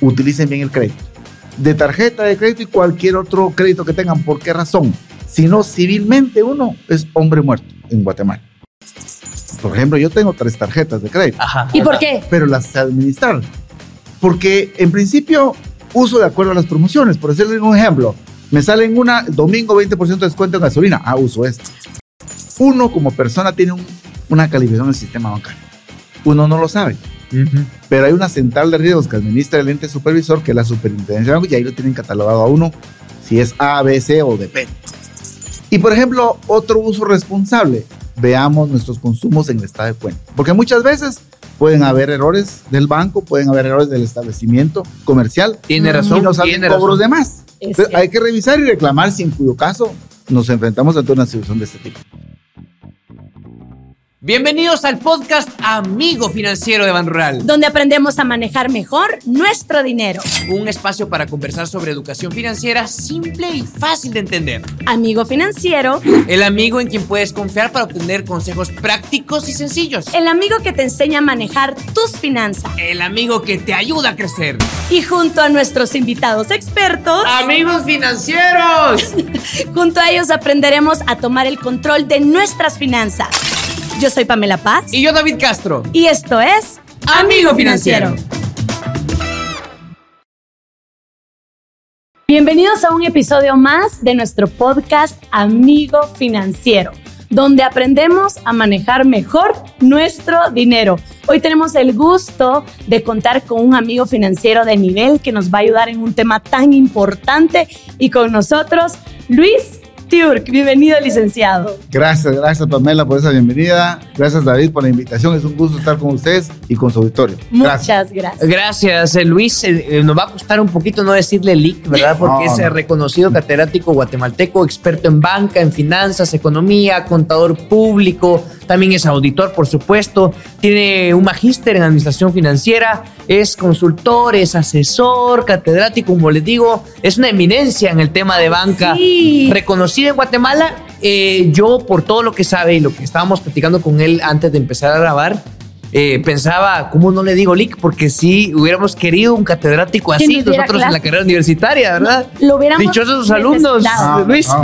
utilicen bien el crédito. De tarjeta de crédito y cualquier otro crédito que tengan. ¿Por qué razón? Si no, civilmente uno es hombre muerto en Guatemala. Por ejemplo, yo tengo tres tarjetas de crédito. Ajá. ¿Y por qué? Pero las sé administrar. Porque en principio uso de acuerdo a las promociones. Por decirle un ejemplo, me sale en una domingo 20% de descuento en gasolina. Ah, uso esta. Uno como persona tiene un- una calificación del sistema bancario. Uno no lo sabe. Pero hay una central de riesgos que administra el ente supervisor, que es la superintendencia de y ahí lo tienen catalogado a uno si es A, B, C o depende. Y por ejemplo, otro uso responsable. Veamos nuestros consumos en el estado de cuenta. Porque muchas veces pueden haber errores del banco, pueden haber errores del establecimiento comercial Tiene y razón, nos salen tiene cobros razón. de más. Es Entonces, cierto. hay que revisar y reclamar si en cuyo caso nos enfrentamos ante una situación de este tipo. Bienvenidos al podcast Amigo Financiero de Ban Rural. Donde aprendemos a manejar mejor nuestro dinero. Un espacio para conversar sobre educación financiera simple y fácil de entender. Amigo financiero, El amigo en quien puedes confiar para obtener consejos prácticos y sencillos. el amigo que te enseña a manejar tus finanzas. El amigo que te ayuda a crecer. Y junto a nuestros invitados expertos, Amigos financieros. junto a ellos aprenderemos a tomar el control de nuestras finanzas. Yo soy Pamela Paz Y yo David Castro. y esto es Amigo Financiero. Bienvenidos a un episodio más de nuestro podcast Amigo Financiero, donde aprendemos a manejar mejor nuestro dinero. Hoy tenemos el gusto de contar con un amigo financiero de nivel que nos va a ayudar en un tema tan importante y con nosotros, Luis Tiurk. Bienvenido, licenciado. Gracias, gracias Pamela por esa bienvenida. Gracias David por la invitación. Es un gusto estar con ustedes y con su auditorio. Muchas gracias. Gracias, eh, Luis. Eh, eh, nos va a costar un poquito no decirle LIC, ¿verdad? Porque No, es no. reconocido catedrático guatemalteco, experto en banca, en finanzas, economía, contador público, también es auditor, por supuesto. Tiene un magíster en administración financiera, es consultor, es asesor, catedrático, como les digo, es una eminencia en el tema de banca Sí. reconocida en Guatemala. Eh, yo, por todo lo que sabe y lo que estábamos platicando con él antes de empezar a grabar, eh, pensaba, ¿cómo no le digo LIC? Porque si hubiéramos querido un catedrático así, nosotros en la carrera universitaria, ¿verdad? Lo hubiéramos Dichosos sus alumnos. Ah, Luis. ah.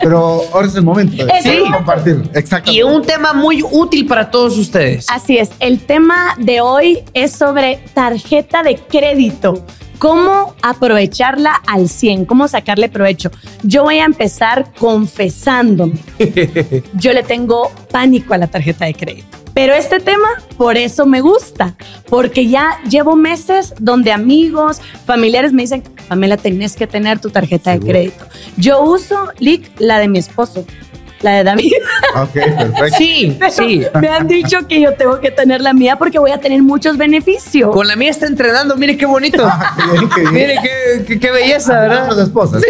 Pero ahora es el momento de momento. compartir. y Exactamente. un tema muy útil para todos ustedes. Así es, el tema de hoy es sobre tarjeta de crédito. ¿Cómo aprovecharla al 100? ¿Cómo sacarle provecho? Yo voy a empezar confesándome. Yo le tengo pánico a la tarjeta de crédito. Pero este tema, por eso me gusta, porque ya llevo meses donde amigos, familiares me dicen, Pamela, tenés que tener tu tarjeta de crédito. Yo uso, Lick, la de mi esposo, la de David. Ok, perfecto. Sí, Pero sí. Me han dicho que yo tengo que tener la mía porque voy a tener muchos beneficios. Con la mía está entrenando, mire qué bonito. Ah, qué bien, qué bien. Mire qué, qué- qué belleza, ¿verdad? Las esposas.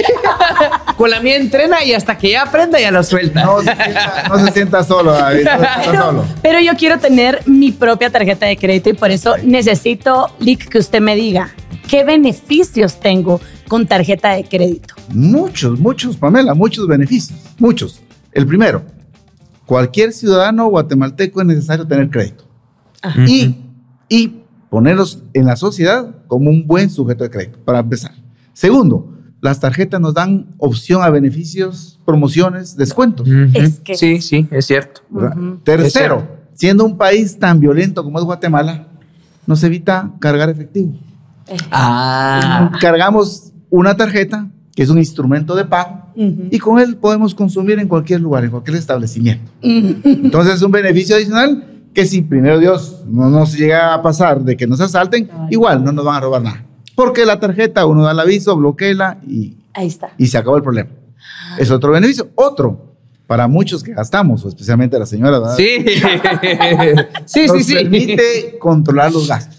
Con la mía entrena y hasta que ya aprenda ya la suelta. No se sienta, no se sienta solo, David. No se sienta Pero, solo. pero yo quiero tener mi propia tarjeta de crédito y por eso necesito, Lick, que usted me diga qué beneficios tengo con tarjeta de crédito. Muchos, muchos, Pamela, muchos beneficios. Muchos. El primero, cualquier ciudadano guatemalteco es necesario tener crédito. Ajá. Y, y ponerlos en la sociedad como un buen sujeto de crédito, para empezar. Segundo, las tarjetas nos dan opción a beneficios, promociones, descuentos. Ujú. Es que- Sí, sí, es cierto. Tercero, siendo un país tan violento como es Guatemala, nos evita cargar efectivo. Ah. Cargamos una tarjeta, que es un instrumento de pago, Ujú. y con él podemos consumir en cualquier lugar, en cualquier establecimiento. Ujú. Entonces es un beneficio adicional que si primero Dios no nos llega a pasar de que nos asalten, Ay. igual no nos van a robar nada. Porque la tarjeta, uno da el aviso, bloquea y, Ahí está. y se acabó el problema. Es otro beneficio. Otro, para muchos que gastamos, o especialmente la señora, ¿verdad? Sí. sí, nos sí, sí. permite controlar los gastos.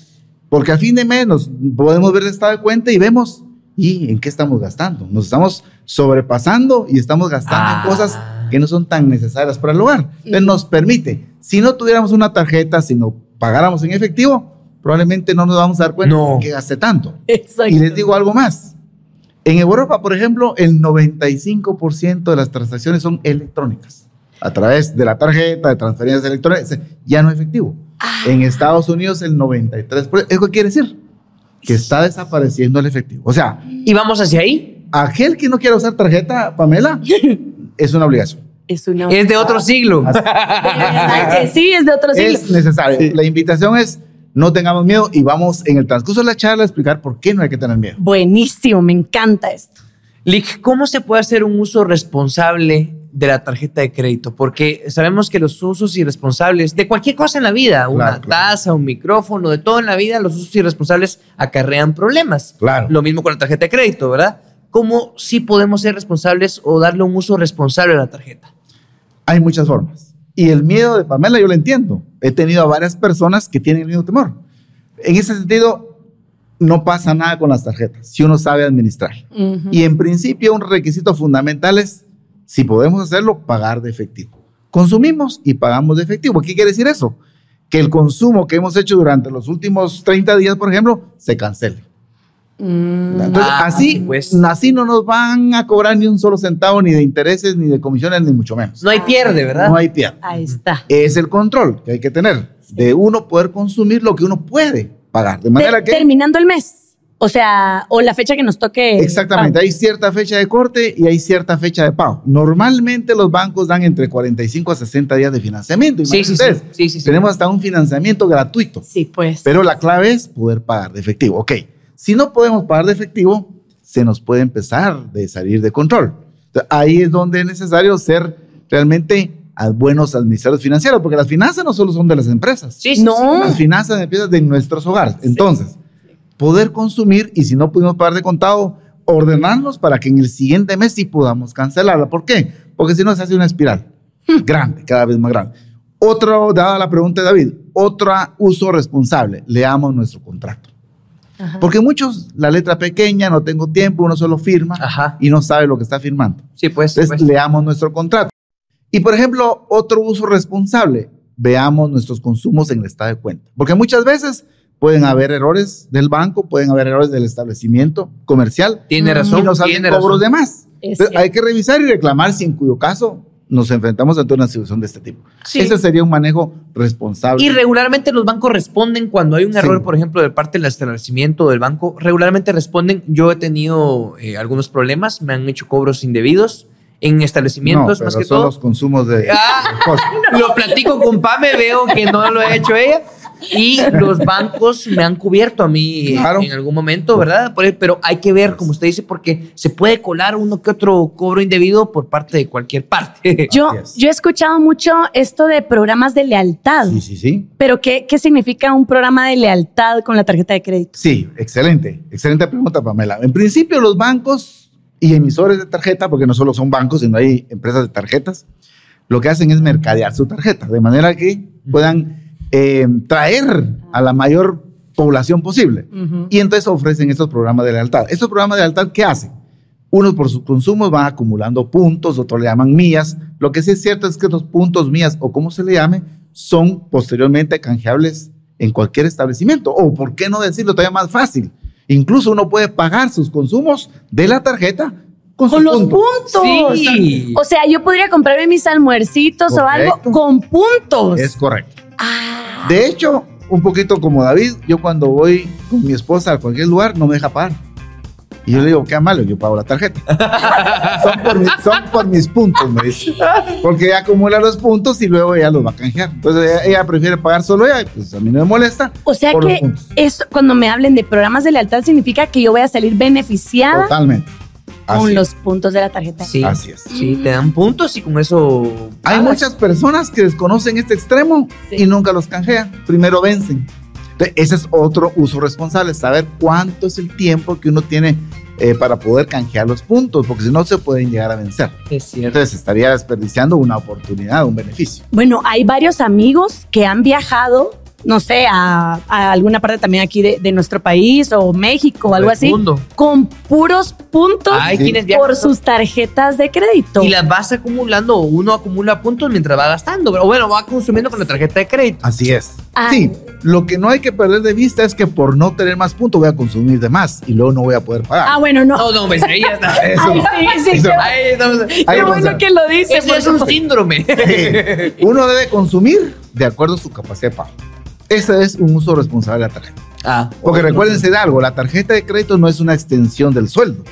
Porque al fin de mes nos podemos ver el estado de cuenta y vemos, ¿y en qué estamos gastando? Nos estamos sobrepasando y estamos gastando Ah. en cosas que no son tan necesarias para el hogar. Entonces nos permite, si no tuviéramos una tarjeta, si no pagáramos en efectivo, probablemente no nos vamos a dar cuenta No. de que gasté tanto. Exacto. Y les digo algo más. En Europa, por ejemplo, el 95% de las transacciones son electrónicas. A través de la tarjeta, de transferencias electrónicas, ya no efectivo. Ah. En Estados Unidos, el 93%. ¿Eso qué quiere decir? Que está desapareciendo el efectivo. O sea, ¿Y vamos hacia ahí? aquel que no quiera usar tarjeta, Pamela, es una obligación. Es una. Es de otro siglo. Sí, es de otro siglo. Es necesario. La invitación es no tengamos miedo y vamos en el transcurso de la charla a explicar por qué no hay que tener miedo. Buenísimo, me encanta esto. Lick, ¿cómo se puede hacer un uso responsable de la tarjeta de crédito? Porque sabemos que los usos irresponsables de cualquier cosa en la vida, una Claro, taza, un micrófono, de todo en la vida, los usos irresponsables acarrean problemas. Claro. Lo mismo con la tarjeta de crédito, ¿verdad? ¿Cómo sí podemos ser responsables o darle un uso responsable a la tarjeta? Hay muchas formas. Y el miedo de Pamela yo lo entiendo. He tenido a varias personas que tienen el mismo temor. En ese sentido, no pasa nada con las tarjetas si uno sabe administrar. Y en principio un requisito fundamental es, si podemos hacerlo, pagar de efectivo. Consumimos y pagamos de efectivo. ¿Qué quiere decir eso? Que el consumo que hemos hecho durante los últimos 30 días, por ejemplo, se cancele. Mm, Entonces, Ah, así, pues. así no nos van a cobrar ni un solo centavo, ni de intereses, ni de comisiones, ni mucho menos. No hay pierde, ¿verdad? No hay pierde. ahí está. Es el control que hay que tener de uno poder consumir lo que uno puede pagar. De manera Ter- que... Terminando el mes. O sea, o la fecha que nos toque. Exactamente, hay cierta fecha de corte y hay cierta fecha de pago. Normalmente los bancos dan entre 45 a 60 días de financiamiento. Sí, sí. Imagínense, Sí, sí, sí. Tenemos hasta un financiamiento gratuito, Sí, pues. pero la clave es poder pagar de efectivo. Ok, si no podemos pagar de efectivo, se nos puede empezar de salir de control. Entonces, ahí es donde es necesario ser realmente a buenos administradores financieros, porque las finanzas no solo son de las empresas. Sí, No. Las finanzas empiezan de nuestros hogares. Entonces, poder consumir y si no pudimos pagar de contado, ordenarnos para que en el siguiente mes sí podamos cancelarla. ¿Por qué? Porque si no se hace una espiral grande, cada vez más grande. Otro, dada la pregunta de David, otro uso responsable, leamos nuestro contrato. Ajá. Porque muchos, la letra pequeña, no tengo tiempo, uno solo firma Ajá. y no sabe lo que está firmando. Sí, pues. Entonces, pues. leamos nuestro contrato. Y, por ejemplo, otro uso responsable, veamos nuestros consumos en el estado de cuenta. Porque muchas veces pueden haber errores del banco, pueden haber errores del establecimiento comercial Tiene razón. y nos hacen tiene cobros razón. de más. Entonces, hay que revisar y reclamar si en cuyo caso nos enfrentamos ante una situación de este tipo. Sí. Ese sería un manejo responsable. Y regularmente los bancos responden cuando hay un Sí. error, por ejemplo, de parte del establecimiento del banco. Regularmente responden. Yo he tenido eh, algunos problemas, me han hecho cobros indebidos en no, establecimientos, pero más que son todo. los consumos de... Ah, de cosas. Lo platico con Pame, veo que no lo ha hecho ella. Y los bancos me han cubierto a mí Claro. en algún momento, ¿verdad? Por- Pero hay que ver, como usted dice, porque se puede colar uno que otro cobro indebido por parte de cualquier parte. Yo, yo he escuchado mucho esto de programas de lealtad. Sí, sí, sí. Pero ¿qué, ¿qué significa un programa de lealtad con la tarjeta de crédito? Sí, excelente. Excelente pregunta, Pamela. En principio, los bancos y emisores de tarjeta, porque no solo son bancos, sino hay empresas de tarjetas, lo que hacen es mercadear su tarjeta, de manera que puedan eh, traer a la mayor población posible. Ujú. Y entonces ofrecen estos programas de lealtad. Estos programas de lealtad, ¿qué hacen? Unos por sus consumos van acumulando puntos, otros le llaman mías. Lo que sí es cierto es que estos puntos mías, o como se le llame, son posteriormente canjeables en cualquier establecimiento. O, ¿por qué no decirlo todavía más fácil? Incluso uno puede pagar sus consumos de la tarjeta con, Con sus los puntos. puntos. Sí. O sea, yo podría comprarme mis almuercitos o algo Correcto. con puntos. Es correcto. Ah, De hecho, un poquito como David, yo cuando voy con mi esposa a cualquier lugar no me deja pagar. Y yo le digo, qué malo, yo pago la tarjeta. son, por mi- son por mis puntos, me dice. Porque ella acumula los puntos y luego ella los va a canjear. Entonces ella, ella prefiere pagar solo ella, pues a mí no me molesta. o sea que eso, cuando me hablen de programas de lealtad, significa que yo voy a salir beneficiada Totalmente. Así, con los puntos de la tarjeta. Sí. así es. Sí, te dan puntos y con eso. Hay pagas. muchas personas que desconocen este extremo Sí. y nunca los canjean. Primero vencen. Entonces, ese es otro uso responsable, saber cuánto es el tiempo que uno tiene eh, para poder canjear los puntos, porque si no se pueden llegar a vencer. Es cierto. Entonces estaría desperdiciando una oportunidad, un beneficio. Bueno, hay varios amigos que han viajado, no sé, a, a alguna parte también aquí de, de nuestro país o México o algo así, mundo. con puros puntos Hay Sí. quienes viajan por sus tarjetas de crédito. y las vas acumulando, o uno acumula puntos mientras va gastando, o bueno, va consumiendo con la tarjeta de crédito. Así es. Ah. Sí, lo que no hay que perder de vista es que por no tener más puntos voy a consumir de más y luego no voy a poder pagar. Ah, bueno, no. No, no, pues ahí ya está. Eso, Ay, sí, sí, eso- qué, Ahí estamos. Ahí qué vamos bueno que lo dice. Eso es un síndrome. uno debe consumir de acuerdo a su capacidad de pago. Ese es un uso responsable de la tarjeta. Ah, Porque recuérdense de algo, la tarjeta de crédito no es una extensión del sueldo.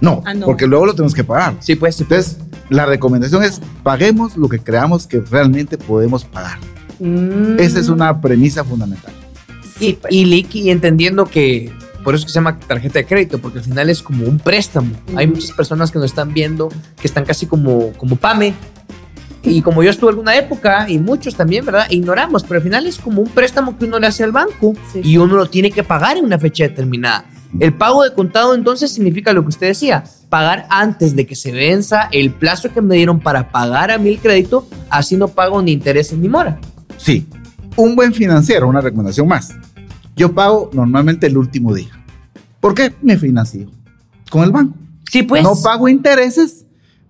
No, Ah, no. porque luego lo tenemos que pagar. Sí, pues. sí, pues. Entonces, la recomendación es paguemos lo que creamos que realmente podemos pagar. Mm. Esa es una premisa fundamental. Sí, y, pues. y Lick, y entendiendo que por eso es que se llama tarjeta de crédito, porque al final es como un préstamo. Hay Ujú. muchas personas que nos están viendo que están casi como, como PAME. Y como yo estuve alguna época, y muchos también, ¿verdad? Ignoramos, pero al final es como un préstamo que uno le hace al banco Sí. y uno lo tiene que pagar en una fecha determinada. El pago de contado entonces significa lo que usted decía, pagar antes de que se venza el plazo que me dieron para pagar a mí el crédito, así no pago ni intereses ni mora. Sí, un buen financiero, una recomendación más. Yo pago normalmente el último día. ¿Por qué? Me financio con el banco. Sí, pues. no pago intereses.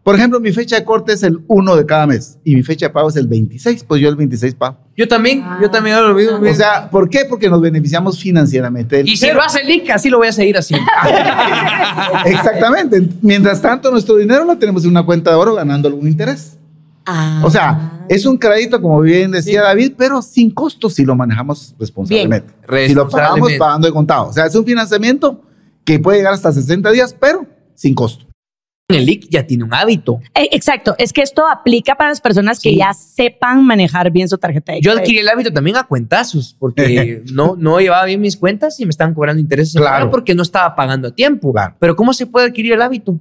Por ejemplo, mi fecha de corte es el 1 de cada mes y mi fecha de pago es el 26, pues yo el 26 pago. Yo también, Ah. yo también hago lo mismo. O sea, ¿por qué? Porque nos beneficiamos financieramente. y si lo hace Lick, así lo voy a seguir haciendo. Exactamente. Mientras tanto, nuestro dinero lo tenemos en una cuenta de oro ganando algún interés. Ah. O sea, es un crédito, como bien decía David, pero sin costo si lo manejamos responsablemente. Bien. Si lo pagamos Responsablemente. pagando de contado. O sea, es un financiamiento que puede llegar hasta 60 días, pero sin costo. El Lick ya tiene un hábito. Eh, Exacto, es que esto aplica para las personas que Sí. ya sepan manejar bien su tarjeta de Yo adquirí el hábito también a cuentazos, porque no, no llevaba bien mis cuentas y me estaban cobrando intereses Claro. porque no estaba pagando a tiempo. Claro. Pero ¿cómo se puede adquirir el hábito?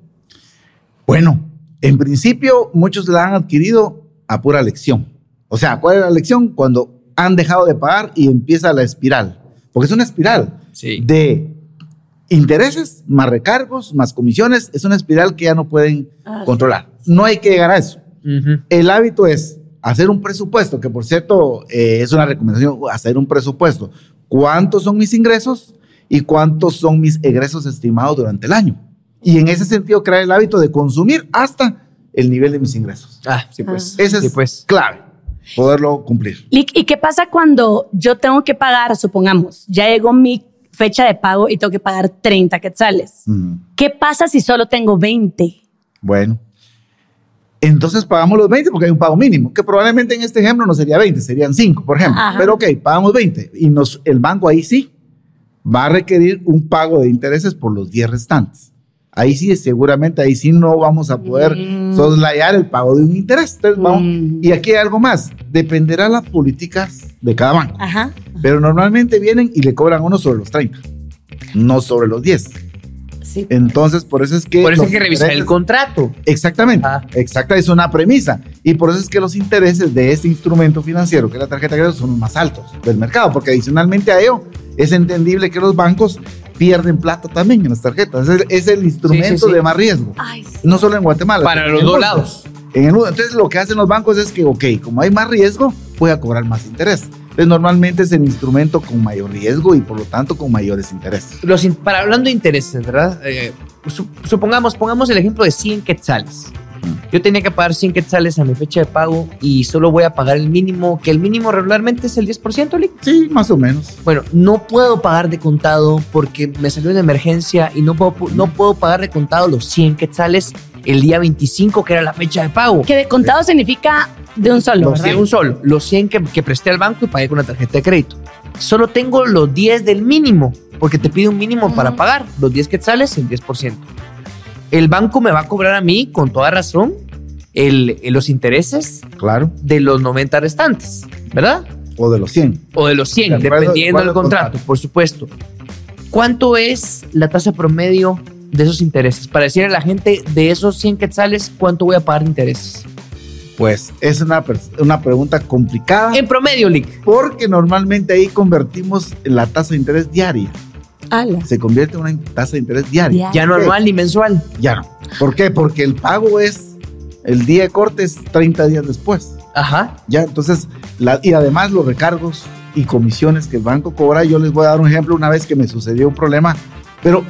Bueno, en principio muchos la han adquirido a pura lección. O sea, ¿cuál es la lección? Cuando han dejado de pagar y empieza la espiral. Porque es una espiral Sí. de intereses, más recargos, más comisiones. Es una espiral que ya no pueden Ah. controlar. No hay que llegar a eso. El hábito es hacer un presupuesto, que por cierto eh, es una recomendación, hacer un presupuesto. ¿Cuántos son mis ingresos y cuántos son mis egresos estimados durante el año? Y en ese sentido crear el hábito de consumir hasta el nivel de mis ingresos. Ah, sí, pues. Ese es Sí, pues. clave, poderlo cumplir. Lick, ¿Y qué pasa cuando yo tengo que pagar, supongamos, ya llegó mi fecha de pago y tengo que pagar 30 quetzales? Mm, ¿Qué pasa si solo tengo 20? Bueno. Entonces pagamos los 20 porque hay un pago mínimo, que probablemente en este ejemplo no sería 20, serían 5, por ejemplo. Ajá. Pero ok, pagamos 20 y nos, el banco ahí sí va a requerir un pago de intereses por los 10 restantes. Ahí sí, seguramente, ahí sí no vamos a poder Mm. soslayar el pago de un interés. Entonces, vamos- Mm. Y aquí hay algo más, dependerá las políticas de cada banco. Ajá. Pero normalmente vienen y le cobran uno sobre los 30, no sobre los 10. Sí. Entonces, por eso es que... Por eso hay que revisar el contrato. Exactamente, Ah. exacta, es una premisa. Y por eso es que los intereses de este instrumento financiero, que es la tarjeta de crédito, son los más altos del mercado, porque adicionalmente a ello es entendible que los bancos pierden plata también en las tarjetas. Es el, es el instrumento sí. de más riesgo. Ay, sí. No solo en Guatemala. Para los dos lados. En el. Entonces lo que hacen los bancos es que, ok, como hay más riesgo, voy a cobrar más interés. Entonces normalmente es el instrumento con mayor riesgo y por lo tanto con mayores intereses. Los in- para hablando de intereses, ¿verdad? Eh, su- supongamos, pongamos el ejemplo de 100 quetzales. Yo tenía que pagar 100 quetzales a mi fecha de pago y solo voy a pagar el mínimo, que el mínimo regularmente es el 10%, Lick. Sí, más o menos. Bueno, no puedo pagar de contado porque me salió una emergencia y no puedo, no puedo pagar de contado los 100 quetzales el día 25, que era la fecha de pago. Que de contado significa de un solo. De un solo, los 100 que, que presté al banco y pagué con la tarjeta de crédito. Solo tengo los 10 del mínimo, porque te pide un mínimo para pagar. Los 10 quetzales, el 10%. El banco me va a cobrar a mí, con toda razón, el, el- los intereses Claro. de los 90 restantes, ¿verdad? O de los 100. O de los 100, De acuerdo- dependiendo de del contrato, contrato. por supuesto. ¿Cuánto es la tasa promedio de esos intereses? Para decirle a la gente, de esos 100 quetzales, ¿cuánto voy a pagar de intereses? Pues es una, una pregunta complicada En promedio, Lick. porque normalmente ahí convertimos la tasa de interés diaria. Ala. Se convierte en una tasa de interés diaria. Ya no anual ni mensual. Ya no. ¿Por qué? Porque el pago es, el día de corte es 30 días después. Ajá. Ya, entonces, la- y además los recargos y comisiones que el banco cobra, yo les voy a dar un ejemplo una vez que me sucedió un problema, pero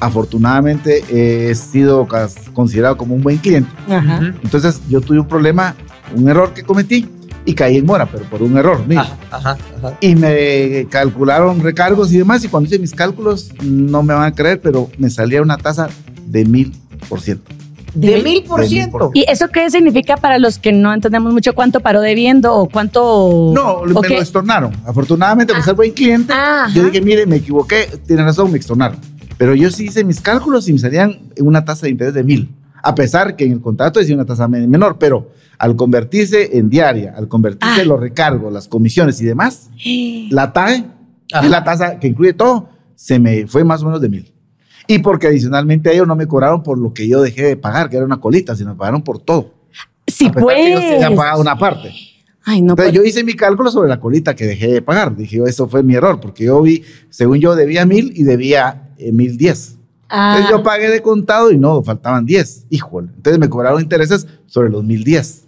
afortunadamente he sido considerado como un buen cliente. Ajá. Entonces yo tuve un problema, un error que cometí y caí en mora, pero por un error mío. Ajá, ajá, ajá. Y me calcularon recargos y demás, y cuando hice mis cálculos, no me van a creer, pero me salía una tasa de mil por ciento. De mil por ciento. ¿Y eso qué significa para los que no entendemos mucho cuánto paró debiendo o cuánto... No, o me qué? lo estornaron. Afortunadamente, por Ah. ser buen cliente, Ajá. yo dije, mire, me equivoqué, tiene razón, me extornaron. Pero yo sí hice mis cálculos y me salían una tasa de interés de mil. A pesar que en el contrato decía una tasa men- menor, pero al convertirse en diaria, al convertirse Ah. en los recargos, las comisiones y demás, la TAE, Ajá. es la tasa que incluye todo, se me fue más o menos de mil. Y porque adicionalmente ellos no me cobraron por lo que yo dejé de pagar, que era una colita, sino me pagaron por todo. Sí, A pesar pues. que yo sí había pagado una parte. Ay, no, Entonces pues. yo hice mi cálculo sobre la colita que dejé de pagar. Dije, eso fue mi error, porque yo vi, según yo, debía mil y debía eh, mil diez. Ah. Entonces yo pagué de contado y no, faltaban diez. Híjole. Entonces me cobraron intereses sobre los mil diez.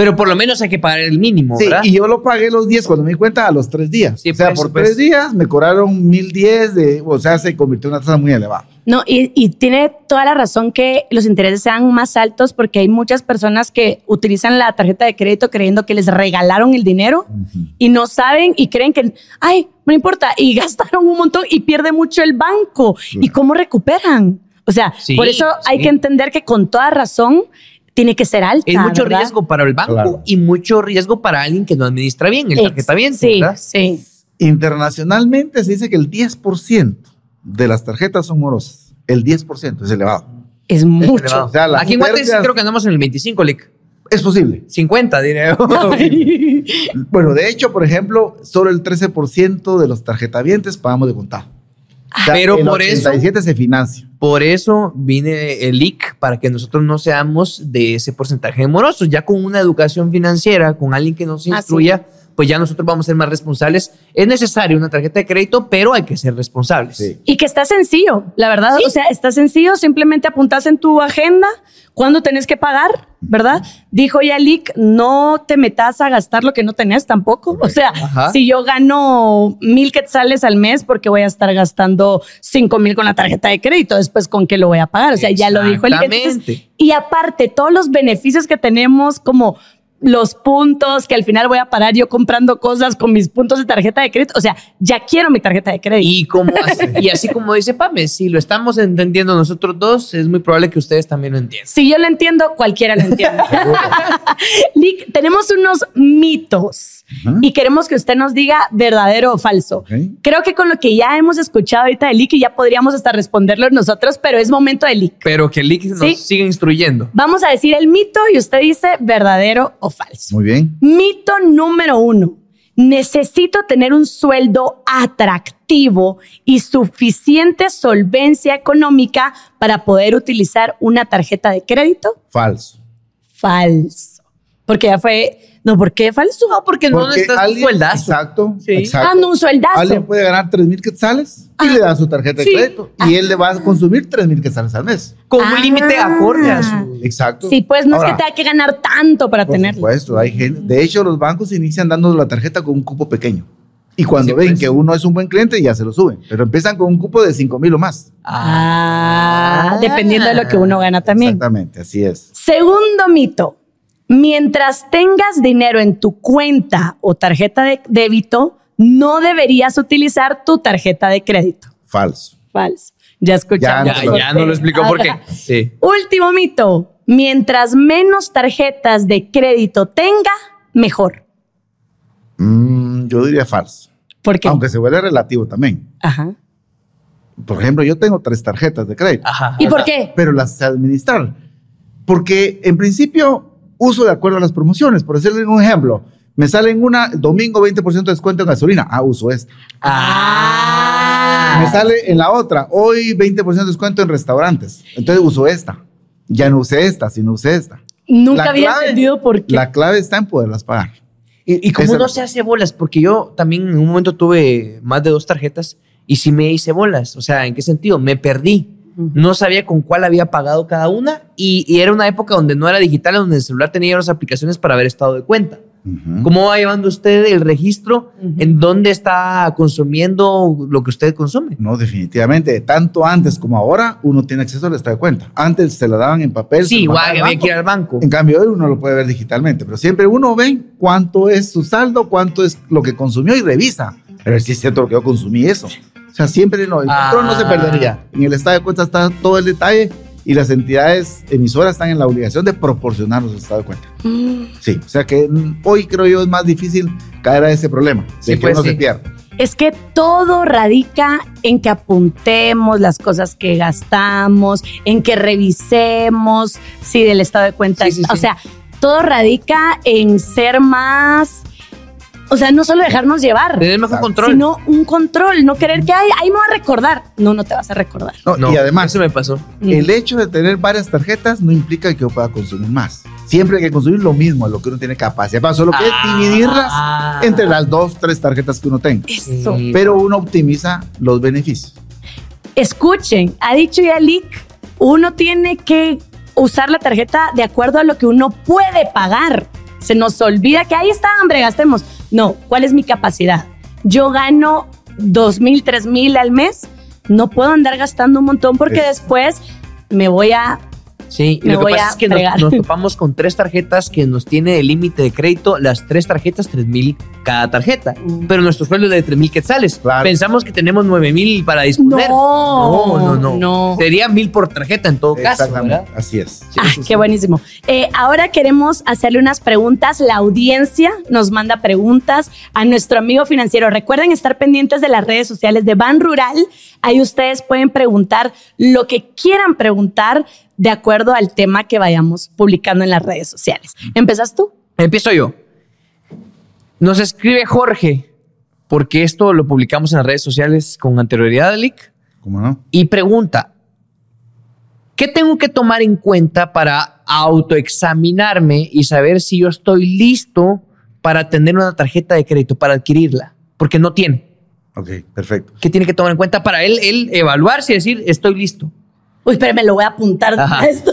Pero por lo menos hay que pagar el mínimo, Sí, ¿verdad? y yo lo pagué los 10 cuando me di cuenta a los tres días. Sí, o sea, pues, por pues. tres días me cobraron mil diez, de, o sea, se convirtió en una tasa muy elevada. No, y, y tiene toda la razón que los intereses sean más altos porque hay muchas personas que utilizan la tarjeta de crédito creyendo que les regalaron el dinero y no saben y creen que, ay, no importa, y gastaron un montón y pierde mucho el banco. ¿Y cómo recuperan? O sea, Sí, por eso hay sí. que entender que con toda razón tiene que ser alta. Es mucho ¿verdad? riesgo para el banco Claro. y mucho riesgo para alguien que no administra bien el Ex- tarjeta bien, Sí, ¿verdad? sí. Internacionalmente se dice que el 10% de las tarjetas son morosas. El 10% es elevado. Es Es mucho. elevado. O sea, Aquí en Guate sí pérdidas- creo que andamos en el 25, Lick. Es posible. 50, diré. Bueno, de hecho, por ejemplo, solo el 13% de los tarjetavientes pagamos de contado. O sea, Pero el por eso- 87 se financia. Por eso viene el IC, para que nosotros no seamos de ese porcentaje de morosos. Ya con una educación financiera, con alguien que nos Ah, instruya, pues ya nosotros vamos a ser más responsables. Es necesario una tarjeta de crédito, pero hay que ser responsables. Sí. Y que está sencillo, la verdad. O sea, está sencillo. Simplemente apuntas en tu agenda cuándo tenés que pagar, ¿verdad? Dijo Yalik, no te metas a gastar lo que no tenés tampoco. O sea, Ajá. si yo gano mil quetzales al mes, porque voy a estar gastando cinco mil con la tarjeta de crédito? Después, ¿con qué lo voy a pagar? O sea, ya lo dijo Yalik. Entonces, y aparte, todos los beneficios que tenemos como los puntos que al final voy a parar yo comprando cosas con mis puntos de tarjeta de crédito. O sea, ya quiero mi tarjeta de crédito. Y, como así, y así como dice Pame, si lo estamos entendiendo nosotros dos, es muy probable que ustedes también lo entiendan. Si yo lo entiendo, cualquiera lo entiende. Lick, tenemos unos mitos Y queremos que usted nos diga verdadero o falso. Creo que con lo que ya hemos escuchado ahorita de Lick, ya podríamos hasta responderlo nosotros, pero es momento de Lick. Pero que el IC nos Sí. siga instruyendo. Vamos a decir el mito y usted dice verdadero o falso. Muy bien. Mito número uno. Necesito tener un sueldo atractivo y suficiente solvencia económica para poder utilizar una tarjeta de crédito. Falso. Falso. Porque ya fue. No, ¿por qué falso? No, porque, no Porque necesitas un alguien- sueldazo. Exacto. Sí. exacto. Ah, no, un sueldazo. Alguien puede ganar 3 mil quetzales y Ah. le da su tarjeta Sí. de crédito. Y él le va a consumir 3 mil quetzales al mes. Con Ah. un límite acorde a su. Exacto. Sí, pues no es que tenga que ganar tanto para Por tenerlo. supuesto, hay gente. De hecho, los bancos inician dando la tarjeta con un cupo pequeño. Y cuando Sí, ven pues. que uno es un buen cliente, ya se lo suben. Pero empiezan con un cupo de 5 mil o más. Ah, dependiendo de lo que uno gana también. Exactamente, así es. Segundo mito. Mientras tengas dinero en tu cuenta o tarjeta de débito, no deberías utilizar tu tarjeta de crédito. Falso. Falso. Ya escuchamos. Ya, ya no lo explicó por qué. Sí. Último mito. Mientras menos tarjetas de crédito tenga, mejor. Mm, yo diría falso. ¿Por qué? Aunque se vuelve relativo también. Ajá. Por ejemplo, yo tengo tres tarjetas de crédito, Ajá. ¿Y por qué? pero las sé administrar. Porque en principio uso de acuerdo a las promociones. Por decirle un ejemplo, me sale en una domingo 20% de descuento en gasolina. Ah, uso esta. Ah. Me sale en la otra, hoy 20% de descuento en restaurantes. Entonces uso esta. Ya no usé esta, sino usé esta. Nunca La había clave- entendido por qué. La clave está en poderlas pagar. Y, y como uno se hace bolas, porque yo también en un momento tuve más de dos tarjetas y sí me hice bolas. O sea, ¿en qué sentido? Me perdí. No sabía con cuál había pagado cada una y, y era una época donde no era digital, donde el celular tenía las aplicaciones para ver estado de cuenta. ¿Cómo va llevando usted el registro en dónde está consumiendo lo que usted consume? No, definitivamente. Tanto antes como ahora, uno tiene acceso al estado de cuenta. Antes se la daban en papel. Sí, igual al había que ir banco. al banco. En cambio, hoy uno lo puede ver digitalmente, pero siempre uno ve cuánto es su saldo, cuánto es lo que consumió y revisa. A ver si es cierto lo que yo consumí eso. O sea, siempre no, el Ah. control no se perdería. En el estado de cuenta está todo el detalle y las entidades emisoras están en la obligación de proporcionar los estados de cuenta. Mm. Sí, o sea que hoy creo yo es más difícil caer a ese problema, de Sí, que pues uno se sí. pierda. Es que todo radica en que apuntemos las cosas que gastamos, en que revisemos si del estado de cuenta. Sí, sí, O sí. sea, todo radica en ser más. O sea, no solo dejarnos llevar, Tener mejor Claro. control. sino un control, no querer que, ay, ahí me voy a recordar. No, no te vas a recordar. No, No, y además, Eso me pasó. Mm. el hecho de tener varias tarjetas no implica que yo pueda consumir más. Siempre hay que consumir lo mismo, lo que uno tiene capacidad para, solo que Ah. dividirlas entre las dos, tres tarjetas que uno tenga. Eso. Pero uno optimiza los beneficios. Escuchen, ha dicho ya Lick, uno tiene que usar la tarjeta de acuerdo a lo que uno puede pagar. Se nos olvida que ahí está, hombre, gastemos. No, ¿cuál es mi capacidad? Yo gano dos mil, tres mil al mes. No puedo andar gastando un montón porque Es- después me voy a Sí, y Me lo que pasa es que nos, topamos con tres tarjetas que nos tiene de límite de crédito, las tres tarjetas, tres mil cada tarjeta. Mm. Pero nuestro sueldo es de tres mil quetzales. Claro. Pensamos que tenemos nueve mil para disponer. No, no, no, no. no. Sería mil por tarjeta en todo caso, Exactamente, ¿verdad? así es. Sí, Ah, sí, qué sí. buenísimo. Eh, ahora queremos hacerle unas preguntas. La audiencia nos manda preguntas a nuestro amigo financiero. Recuerden estar pendientes de las redes sociales de Ban Rural. Ahí ustedes pueden preguntar lo que quieran preguntar de acuerdo al tema que vayamos publicando en las redes sociales. ¿Empezas tú? Empiezo yo. Nos escribe Jorge, porque esto lo publicamos en las redes sociales con anterioridad, Lick, ¿Cómo no? y pregunta, ¿qué tengo que tomar en cuenta para autoexaminarme y saber si yo estoy listo para tener una tarjeta de crédito, para adquirirla? Porque no tiene. Ok, perfecto. ¿Qué tiene que tomar en cuenta para él, él evaluarse y decir, estoy listo? Uy, pero me lo voy a apuntar Ajá. a esto.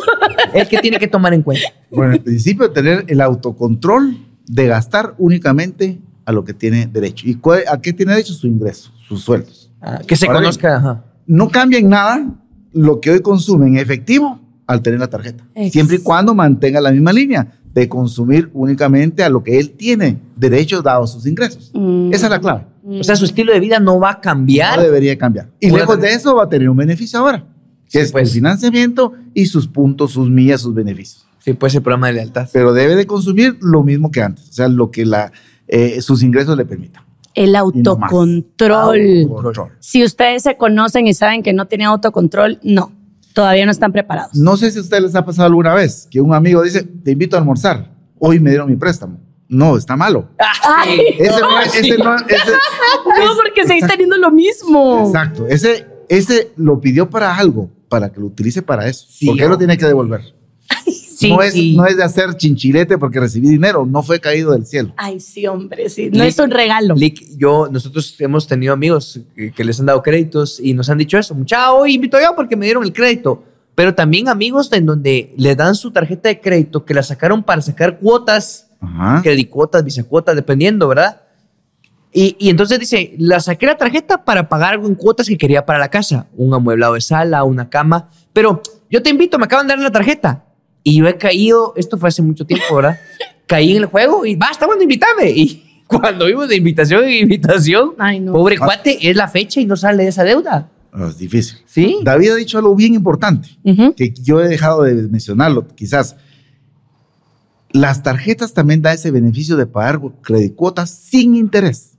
¿El qué tiene que tomar en cuenta? Bueno, en principio, tener el autocontrol de gastar únicamente a lo que tiene derecho. ¿Y cuál- a qué tiene derecho? Su ingreso, sus sueldos. Ah, que se Ahora bien, conozca. ajá. No cambia en nada lo que hoy consume en efectivo al tener la tarjeta. Ex- Siempre y cuando mantenga la misma línea de consumir únicamente a lo que él tiene derecho dado sus ingresos. Mm. Esa es la clave. O sea, su estilo de vida no va a cambiar. No debería cambiar. Y Puede lejos tener- de eso va a tener un beneficio ahora, que Sí, es pues. el financiamiento y sus puntos, sus millas, sus beneficios. Sí, puede ser programa de lealtad. Pero debe de consumir lo mismo que antes, o sea, lo que la, eh, sus ingresos le permitan. El autocontrol. Autocontrol. Si ustedes se conocen y saben que no tienen autocontrol, no, todavía no están preparados. No sé si a ustedes les ha pasado alguna vez que un amigo dice, te invito a almorzar, hoy me dieron mi préstamo. No, está malo. Ay, Ese no, es- ese no- ese- no, porque seguís teniendo lo mismo. exacto, ese, ese lo pidió para algo, para que lo utilice para eso. Sí, porque él lo tiene que devolver. Sí, no, es, sí. no es de hacer chinchilete porque recibí dinero, no fue caído del cielo. Ay, sí, hombre, sí. No Lick- es un regalo. Lick, yo, nosotros hemos tenido amigos que, que les han dado créditos y nos han dicho eso. Mucha, hoy invito yo porque me dieron el crédito. Pero también amigos en donde le dan su tarjeta de crédito que la sacaron para sacar cuotas, Ajá. credicuotas, visacuotas, dependiendo, ¿verdad? Y, y entonces dice, la saqué la tarjeta para pagar algo en cuotas que quería para la casa, un amueblado de sala, una cama, pero yo te invito, me acaban de dar la tarjeta. Y yo he caído, esto fue hace mucho tiempo, ¿verdad? Caí en el juego y basta, bueno, invítame. Y cuando vimos de invitación en invitación, Ay, no. pobre cuate, es la fecha y no sale de esa deuda. Ah, Es difícil. ¿Sí? David ha dicho algo bien importante, que yo he dejado de mencionarlo, quizás. Las tarjetas también da ese beneficio de pagar credicuotas sin interés.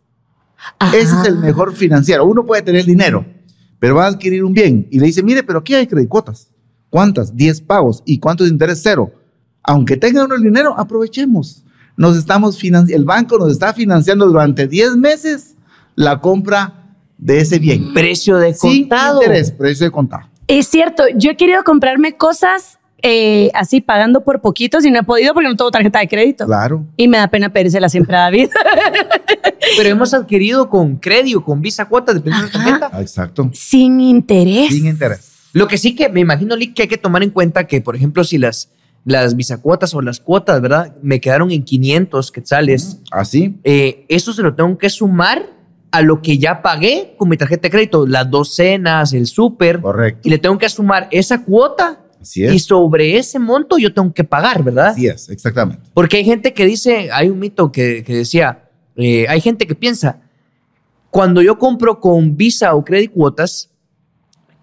Ese es el mejor financiero. Uno puede tener dinero, pero va a adquirir un bien y le dice, mire, pero aquí hay credicuotas. ¿Cuántas? 10 pagos. ¿Y cuánto de interés? Cero. Aunque tenga uno el dinero, aprovechemos. Nos estamos el banco nos está financiando durante 10 meses la compra de ese bien. Precio de Sin contado. interés, precio de contado. Es cierto, yo he querido comprarme cosas eh, así pagando por poquitos y no he podido porque no tengo tarjeta de crédito. Claro. Y me da pena pedírsela siempre a David. Pero hemos adquirido con crédito, con visa cuotas, dependiendo de la tarjeta. Ah, Exacto. Sin interés. Sin interés. Lo que sí que me imagino, Lick, que hay que tomar en cuenta que, por ejemplo, si las, las bisacuotas o las cuotas, ¿verdad? Me quedaron en 500 quetzales, Así. eh, eso se lo tengo que sumar a lo que ya pagué con mi tarjeta de crédito, las dos cenas, el súper, Correcto. y le tengo que sumar esa cuota Así y es. sobre ese monto yo tengo que pagar, ¿verdad? Así es, exactamente. Porque hay gente que dice, hay un mito que, que decía, eh, hay gente que piensa, cuando yo compro con Visa o Credit Cuotas,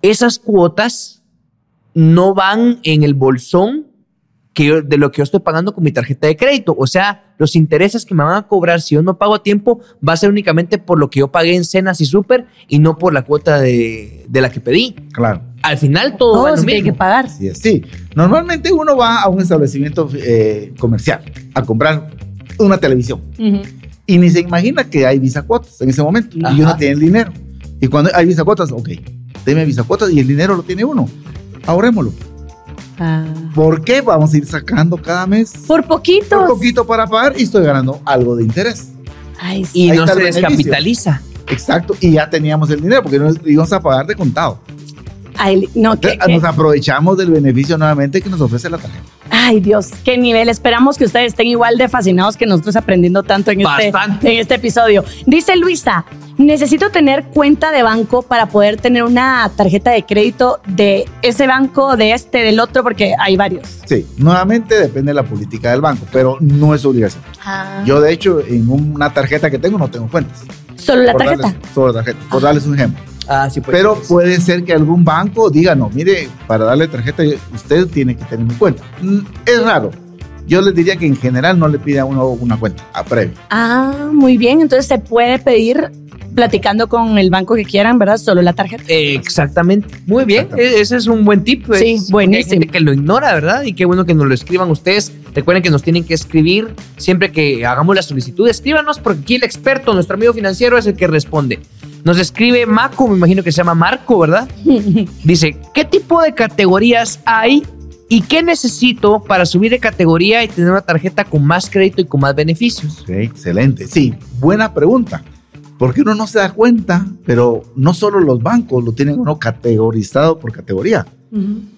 esas cuotas no van en el bolsón que yo- de lo que yo estoy pagando con mi tarjeta de crédito. O sea, los intereses que me van a cobrar si yo no pago a tiempo va a ser únicamente por lo que yo pagué en cenas y súper y no por la cuota de, de la que pedí. Claro. Al final todo va tiene que pagar. Es. Sí, normalmente uno va a un establecimiento eh, comercial a comprar una televisión y ni se imagina que hay bisacuotas en ese momento y uno tiene el dinero. Y cuando hay bisacuotas, ok, deme bisacuotas y el dinero lo tiene uno. Ahorrémoslo. Ah. ¿Por qué vamos a ir sacando cada mes Por poquito. un poquito para pagar y estoy ganando algo de interés? Ay, sí. Y Ahí no se descapitaliza. Exacto, y ya teníamos el dinero porque nos íbamos a pagar de contado. Ay, no, que, Entonces, Nos aprovechamos del beneficio nuevamente que nos ofrece la tarjeta. Ay, Dios, qué nivel. Esperamos que ustedes estén igual de fascinados que nosotros aprendiendo tanto en este, Bastante. en este episodio. Dice Luisa, necesito tener cuenta de banco para poder tener una tarjeta de crédito de ese banco, de este, del otro, porque hay varios. Sí, nuevamente depende de la política del banco, pero no es obligación. Yo, de hecho, en una tarjeta que tengo no tengo cuentas. Solo la Por tarjeta. darles- solo la tarjeta, por darles un ejemplo. Ah, sí, pues. Pero puede ser que algún banco diga, no, mire, para darle tarjeta usted tiene que tener una cuenta. Mm, Es raro. Yo les diría que en general no le pide a uno una cuenta a previo. Ah, muy bien. Entonces se puede pedir platicando con el banco que quieran, ¿verdad? Solo la tarjeta. Eh, Exactamente. Muy bien. Exactamente. E- Ese es un buen tip. pues, Sí, buenísimo. Hay gente que lo ignora, ¿verdad? Y qué bueno que nos lo escriban ustedes. Recuerden que nos tienen que escribir siempre que hagamos la solicitud. Escríbanos porque aquí el experto, nuestro amigo financiero, es el que responde. Nos escribe Maco, me imagino que se llama Marco, ¿verdad? Dice, ¿qué tipo de categorías hay y qué necesito para subir de categoría y tener una tarjeta con más crédito y con más beneficios? Excelente. Sí, buena pregunta. Porque uno no se da cuenta, pero no solo los bancos lo tienen uno categorizado por categoría.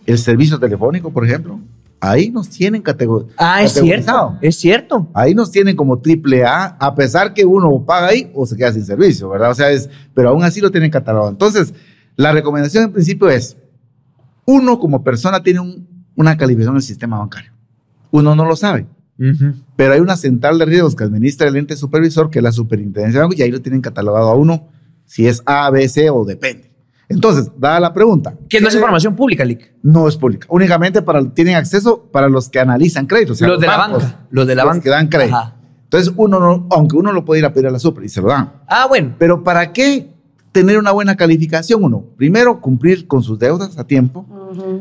El servicio telefónico, por ejemplo, ahí nos tienen catego- Ah, es categorizado. cierto. Es cierto. Ahí nos tienen como triple A, a pesar que uno paga ahí o se queda sin servicio, ¿verdad? O sea, es, pero aún así lo tienen catalogado. Entonces, la recomendación en principio es, uno como persona tiene un- una calificación en el sistema bancario. Uno no lo sabe, pero hay una central de riesgos que administra el ente supervisor, que es la superintendencia y ahí lo tienen catalogado a uno, si es A, B, C o depende. Entonces, dada la pregunta. Que no es ¿qué- información pública, Lick. No es pública. Únicamente para, tienen acceso para los que analizan créditos. o sea, Los de la banca. Los de la los banca. que dan crédito. Ajá. Entonces, uno no, aunque uno lo puede ir a pedir a la super y se lo dan. Ah, bueno. Pero ¿para qué tener una buena calificación uno? Primero, cumplir con sus deudas a tiempo.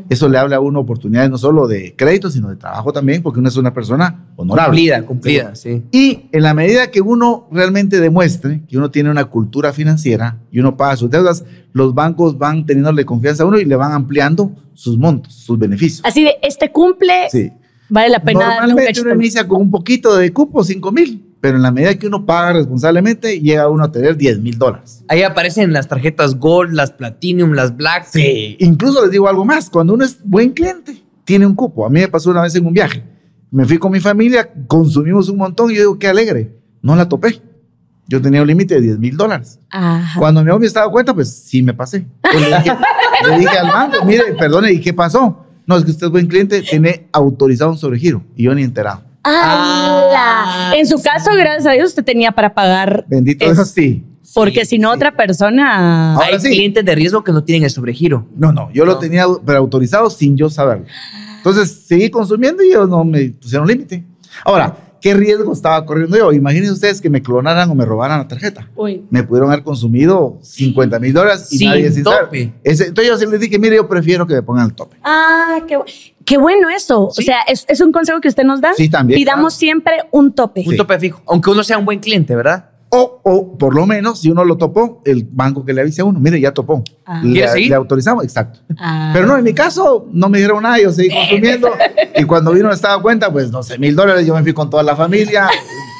Eso le habla a uno oportunidades no solo de crédito, sino de trabajo también, porque uno es una persona honorable. Cumplida, cumplida, sí. Y en la medida que uno realmente demuestre que uno tiene una cultura financiera y uno paga sus deudas, los bancos van teniéndole confianza a uno y le van ampliando sus montos, sus beneficios. Así de, este cumple, Sí. vale la pena Normalmente uno inicia con un poquito de cupo, 5 mil, pero en la medida que uno paga responsablemente, llega uno a tener 10 mil dólares. Ahí aparecen las tarjetas Gold, las Platinum, las Black. Sí. Incluso les digo algo más, cuando uno es buen cliente, tiene un cupo. A mí me pasó una vez en un viaje. Me fui con mi familia, consumimos un montón y yo digo, qué alegre. No la topé. Yo tenía un límite de 10 mil dólares. Ajá. Cuando mi novio se daba cuenta, pues sí me pasé. Pues le, dije, le dije al banco, mire, perdone, ¿y qué pasó? No, es que usted es buen cliente, tiene autorizado un sobregiro y yo ni enterado. ¡Hala! En su caso, gracias a Dios, usted tenía para pagar. Bendito Es- eso sí. Porque si no, otra persona. Ahora Hay sí. clientes de riesgo que no tienen el sobregiro. No, no, yo lo No. tenía pero autorizado sin yo saberlo. Entonces seguí consumiendo y ellos no me pusieron límite. Ahora, ¿qué riesgo estaba corriendo yo? Imagínense ustedes que me clonaran o me robaran la tarjeta. Uy. Me pudieron haber consumido 50 mil dólares y Sin nadie sin saber. tope. Ese- entonces yo sí les dije, mire, yo prefiero que me pongan el tope. Ah, qué, bu- qué bueno eso. Sí. O sea, es, es un consejo que usted nos da. Sí, también, Pidamos claro. siempre un tope. Un Sí. tope fijo. Aunque uno sea un buen cliente, ¿verdad? O, o por lo menos, si uno lo topó, el banco que le avise a uno, mire, ya topó. Ah. Le, le autorizamos, exacto. Ah. Pero no, en mi caso, no me dijeron nada, yo seguí consumiendo. y cuando vino, me daba cuenta, pues 12 mil dólares, yo me fui con toda la familia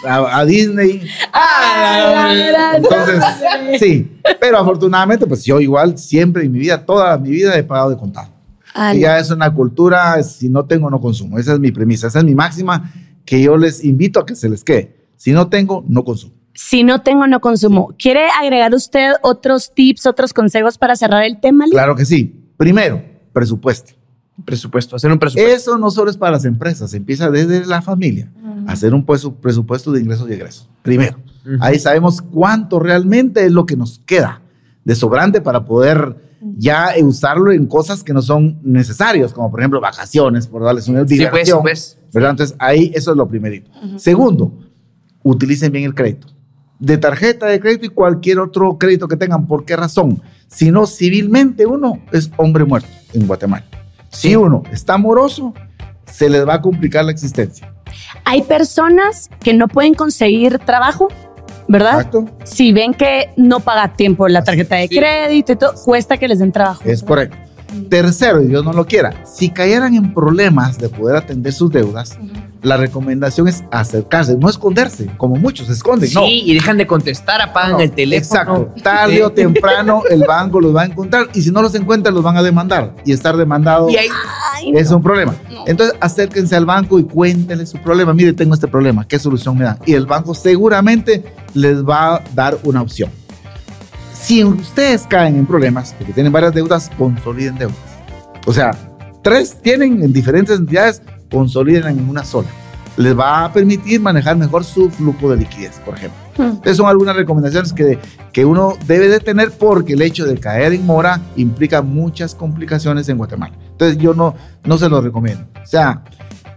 a, a Disney. Ah, la Entonces, sí. Pero afortunadamente, pues yo igual, siempre en mi vida, toda mi vida he pagado de contado. Y ya es una cultura, si no tengo, no consumo. Esa es mi premisa, esa es mi máxima que yo les invito a que se les quede. Si no tengo, no consumo. Si no tengo, no consumo. ¿Quiere agregar usted otros tips, otros consejos para cerrar el tema? Lee? Claro que sí. Primero, presupuesto. Presupuesto, hacer un presupuesto. Eso no solo es para las empresas, empieza desde la familia. Hacer un puesto- presupuesto de ingresos y egresos. Primero, ahí sabemos cuánto realmente es lo que nos queda de sobrante para poder ya usarlo en cosas que no son necesarias, como por ejemplo vacaciones, por darles una Sí, pues, diversión. pues. ¿verdad? Entonces, ahí eso es lo primerito. Segundo, utilicen bien el crédito. De tarjeta de crédito y cualquier otro crédito que tengan. ¿Por qué razón? Si no, civilmente uno es hombre muerto en Guatemala. Si uno está moroso, se les va a complicar la existencia. Hay personas que no pueden conseguir trabajo, ¿verdad? Exacto. Si ven que no paga tiempo la tarjeta de Sí. crédito y todo, cuesta que les den trabajo. Es correcto. Tercero, y Dios no lo quiera, si cayeran en problemas de poder atender sus deudas, la recomendación es acercarse, no esconderse, como muchos se esconden. Sí, no. y dejan de contestar, apagan No, el teléfono. Exacto. Tarde o temprano el banco los va a encontrar y si no los encuentra los van a demandar y estar demandado Y ahí, Ay, no. es un problema. No. Entonces acérquense al banco y cuéntenle su problema. Mire, tengo este problema, ¿qué solución me da? Y el banco seguramente les va a dar una opción. Si ustedes caen en problemas, porque tienen varias deudas, consoliden deudas. O sea, tres tienen en diferentes entidades, consoliden en una sola. Les va a permitir manejar mejor su flujo de liquidez, por ejemplo. Hmm. Esas son algunas recomendaciones que, que uno debe de tener porque el hecho de caer en mora implica muchas complicaciones en Guatemala. Entonces yo no, no se lo recomiendo. O sea,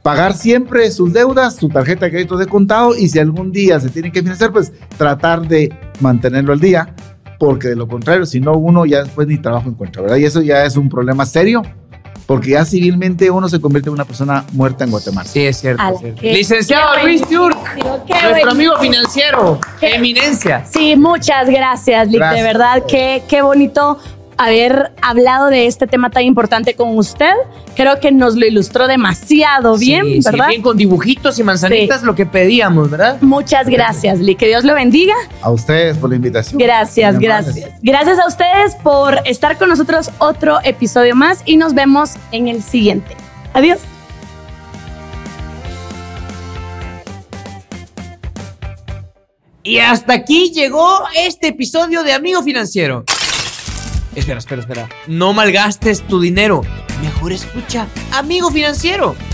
pagar siempre sus deudas, su tarjeta de crédito de contado y si algún día se tiene que financiar, pues tratar de mantenerlo al día porque de lo contrario, si no, uno ya después ni trabajo encuentra, ¿verdad? Y eso ya es un problema serio porque ya civilmente uno se convierte en una persona muerta en Guatemala. sí, es cierto. Es cierto. Licenciado Luis qué nuestro amigo financiero, Qué- eminencia. Sí, muchas gracias, Lick. De verdad, qué, qué bonito haber hablado de este tema tan importante con usted. Creo que nos lo ilustró demasiado bien, Sí, sí, ¿verdad? bien con dibujitos y manzanitas, lo que pedíamos, ¿verdad? Muchas gracias, Lick. Que Dios lo bendiga. A ustedes por la invitación. Gracias, gracias. Gracias a ustedes por estar con nosotros otro episodio más y nos vemos en el siguiente. Adiós. Y hasta aquí llegó este episodio de Amigo Financiero. Espera, espera, espera. No malgastes tu dinero. Mejor escucha Amigo Financiero.